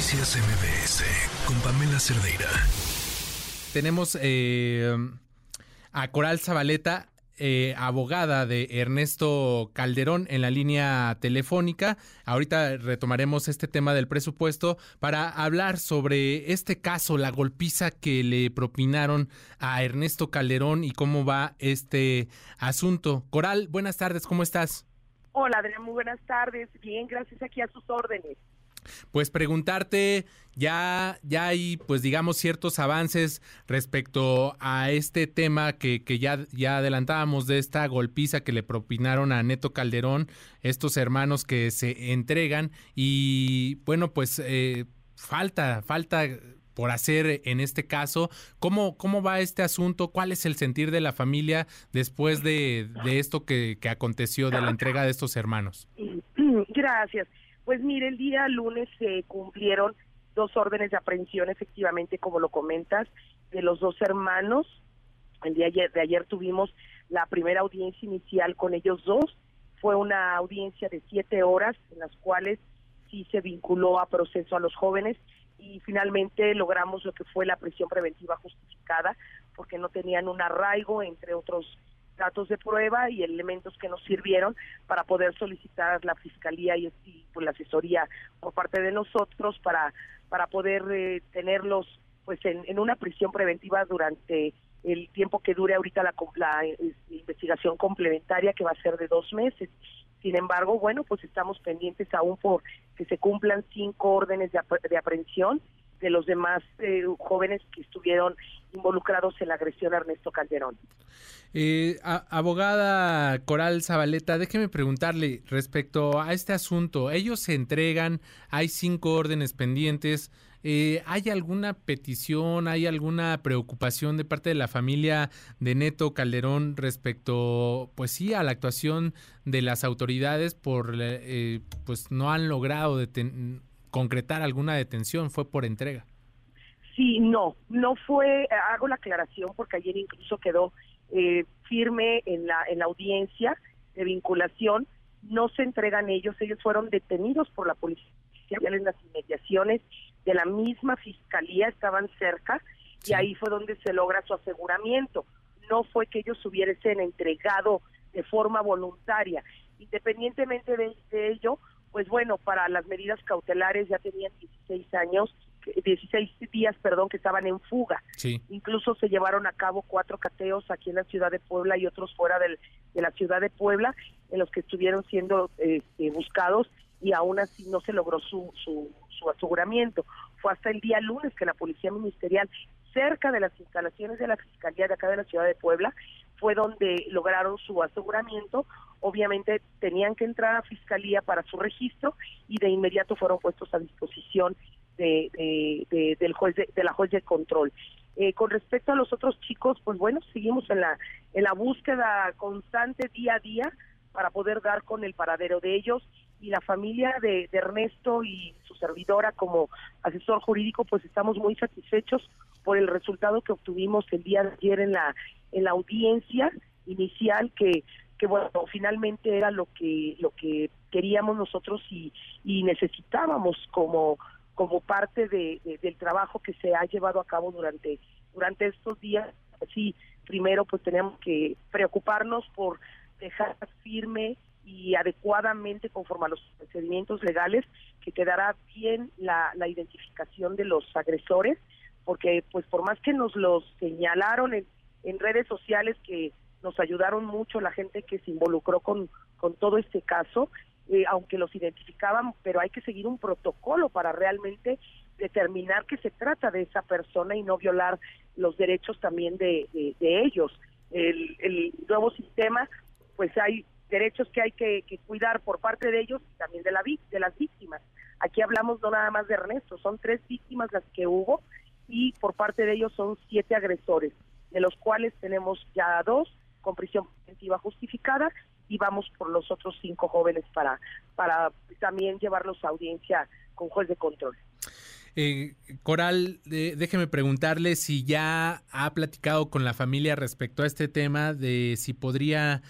Noticias MBS con Pamela Cerdeira. Tenemos eh, a Coral Zabaleta, eh, abogada de Ernesto Calderón en la línea telefónica. Ahorita retomaremos este tema del presupuesto para hablar sobre este caso, la golpiza que le propinaron a Ernesto Calderón y cómo va este asunto. Coral, buenas tardes, ¿cómo estás? Hola, Adrián, muy buenas tardes. Bien, gracias aquí a sus órdenes. Pues preguntarte, ya, ya hay, pues digamos, ciertos avances respecto a este tema que, que ya, ya adelantábamos de esta golpiza que le propinaron a Neto Calderón, estos hermanos que se entregan y bueno, pues eh, falta, falta por hacer en este caso. ¿Cómo, ¿Cómo va este asunto? ¿Cuál es el sentir de la familia después de, de esto que, que aconteció, de la entrega de estos hermanos? Gracias. Pues mire, el día lunes se cumplieron dos órdenes de aprehensión, efectivamente, como lo comentas, de los dos hermanos. El día de ayer tuvimos la primera audiencia inicial con ellos dos. Fue una audiencia de siete horas en las cuales sí se vinculó a proceso a los jóvenes y finalmente logramos lo que fue la prisión preventiva justificada porque no tenían un arraigo entre otros datos de prueba y elementos que nos sirvieron para poder solicitar la fiscalía y, pues, la asesoría por parte de nosotros para para poder eh, tenerlos pues en, una prisión preventiva durante el tiempo que dure ahorita la, la, investigación complementaria que va a ser de dos meses. Sin embargo, bueno, pues estamos pendientes aún por que se cumplan cinco órdenes de, de aprehensión de los demás eh, jóvenes que estuvieron involucrados en la agresión a Ernesto Calderón. Eh, abogada Coral Zabaleta, déjeme preguntarle respecto a este asunto. Ellos se entregan, hay cinco órdenes pendientes. Eh, ¿Hay alguna petición, hay alguna preocupación de parte de la familia de Neto Calderón respecto, pues sí, a la actuación de las autoridades por, eh, pues no han logrado detener concretar alguna detención, fue por entrega. Sí, no, no fue, hago la aclaración porque ayer incluso quedó eh, firme en la, en la audiencia de vinculación, no se entregan ellos, ellos fueron detenidos por la policía en las inmediaciones de la misma fiscalía, estaban cerca y ahí fue donde se logra su aseguramiento. No fue que ellos hubiesen entregado de forma voluntaria. Independientemente de ello, pues bueno, para las medidas cautelares ya tenían 16 años, 16 días, perdón, que estaban en fuga. Incluso se llevaron a cabo cuatro cateos aquí en la ciudad de Puebla y otros fuera del, de la ciudad de Puebla, en los que estuvieron siendo este, buscados y aún así no se logró su, su, su aseguramiento. Fue hasta el día lunes que la Policía Ministerial, cerca de las instalaciones de la Fiscalía de acá de la ciudad de Puebla, fue donde lograron su aseguramiento. Obviamente tenían que entrar a fiscalía para su registro y de inmediato fueron puestos a disposición de, del juez de, la juez de control. Eh, con respecto a los otros chicos, pues bueno, seguimos en la en la búsqueda constante día a día para poder dar con el paradero de ellos y la familia de, de, Ernesto y su servidora como asesor jurídico pues estamos muy satisfechos por el resultado que obtuvimos el día de ayer en la en la audiencia inicial que que bueno finalmente era lo que lo que queríamos nosotros y, y necesitábamos como como parte de, del trabajo que se ha llevado a cabo durante durante estos días. Sí primero pues tenemos que preocuparnos por dejar firme y adecuadamente conforme a los procedimientos legales que quedará bien la, la identificación de los agresores porque pues por más que nos los señalaron en, en redes sociales que nos ayudaron mucho la gente que se involucró con, con todo este caso, eh, aunque los identificaban, pero hay que seguir un protocolo para realmente determinar que se trata de esa persona y no violar los derechos también de, de, ellos. El, el, nuevo sistema, pues hay derechos que hay que, que, cuidar por parte de ellos y también de, la, de las víctimas. Aquí hablamos no nada más de Ernesto, son tres víctimas las que hubo y por parte de ellos son siete agresores de los cuales tenemos ya dos con prisión preventiva justificada y vamos por los otros cinco jóvenes para, para también llevarlos a audiencia con juez de control. Eh, Coral, déjeme preguntarle si ya ha platicado con la familia respecto a este tema de si podría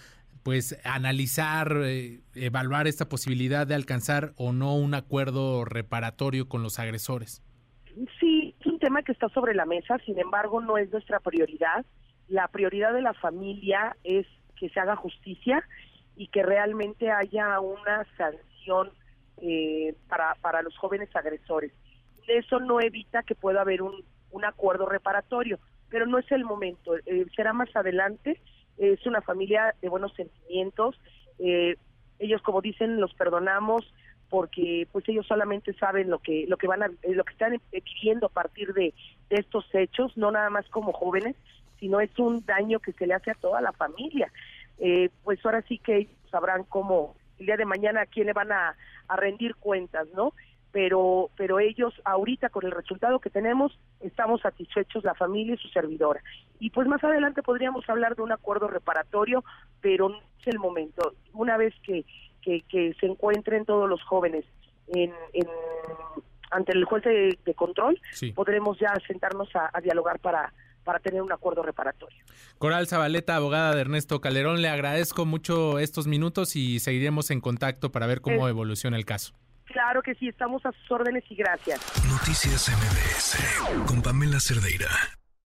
pues analizar, eh, evaluar esta posibilidad de alcanzar o no un acuerdo reparatorio con los agresores? Sí, tema que está sobre la mesa, sin embargo no es nuestra prioridad. La prioridad de la familia es que se haga justicia y que realmente haya una sanción eh, para, para los jóvenes agresores. Eso no evita que pueda haber un, un acuerdo reparatorio, pero no es el momento, eh, será más adelante. Es una familia de buenos sentimientos. Eh, ellos, como dicen, los perdonamos porque pues ellos solamente saben lo que lo que van a lo que están viviendo a partir de, de estos hechos, no nada más como jóvenes, sino es un daño que se le hace a toda la familia. Eh, pues ahora sí que sabrán cómo el día de mañana a quién le van a, a rendir cuentas, ¿no? Pero, pero ellos ahorita con el resultado que tenemos estamos satisfechos la familia y su servidora. Y pues más adelante podríamos hablar de un acuerdo reparatorio, pero no es el momento. Una vez que, que, que se encuentren todos los jóvenes en, en ante el juez de, de control, Sí. podremos ya sentarnos a, a dialogar para, para tener un acuerdo reparatorio. Coral Zabaleta, abogada de Ernesto Calderón, le agradezco mucho estos minutos y seguiremos en contacto para ver cómo evoluciona el caso. Claro que sí, estamos a sus órdenes y gracias. Noticias MBS con Pamela Cerdeira.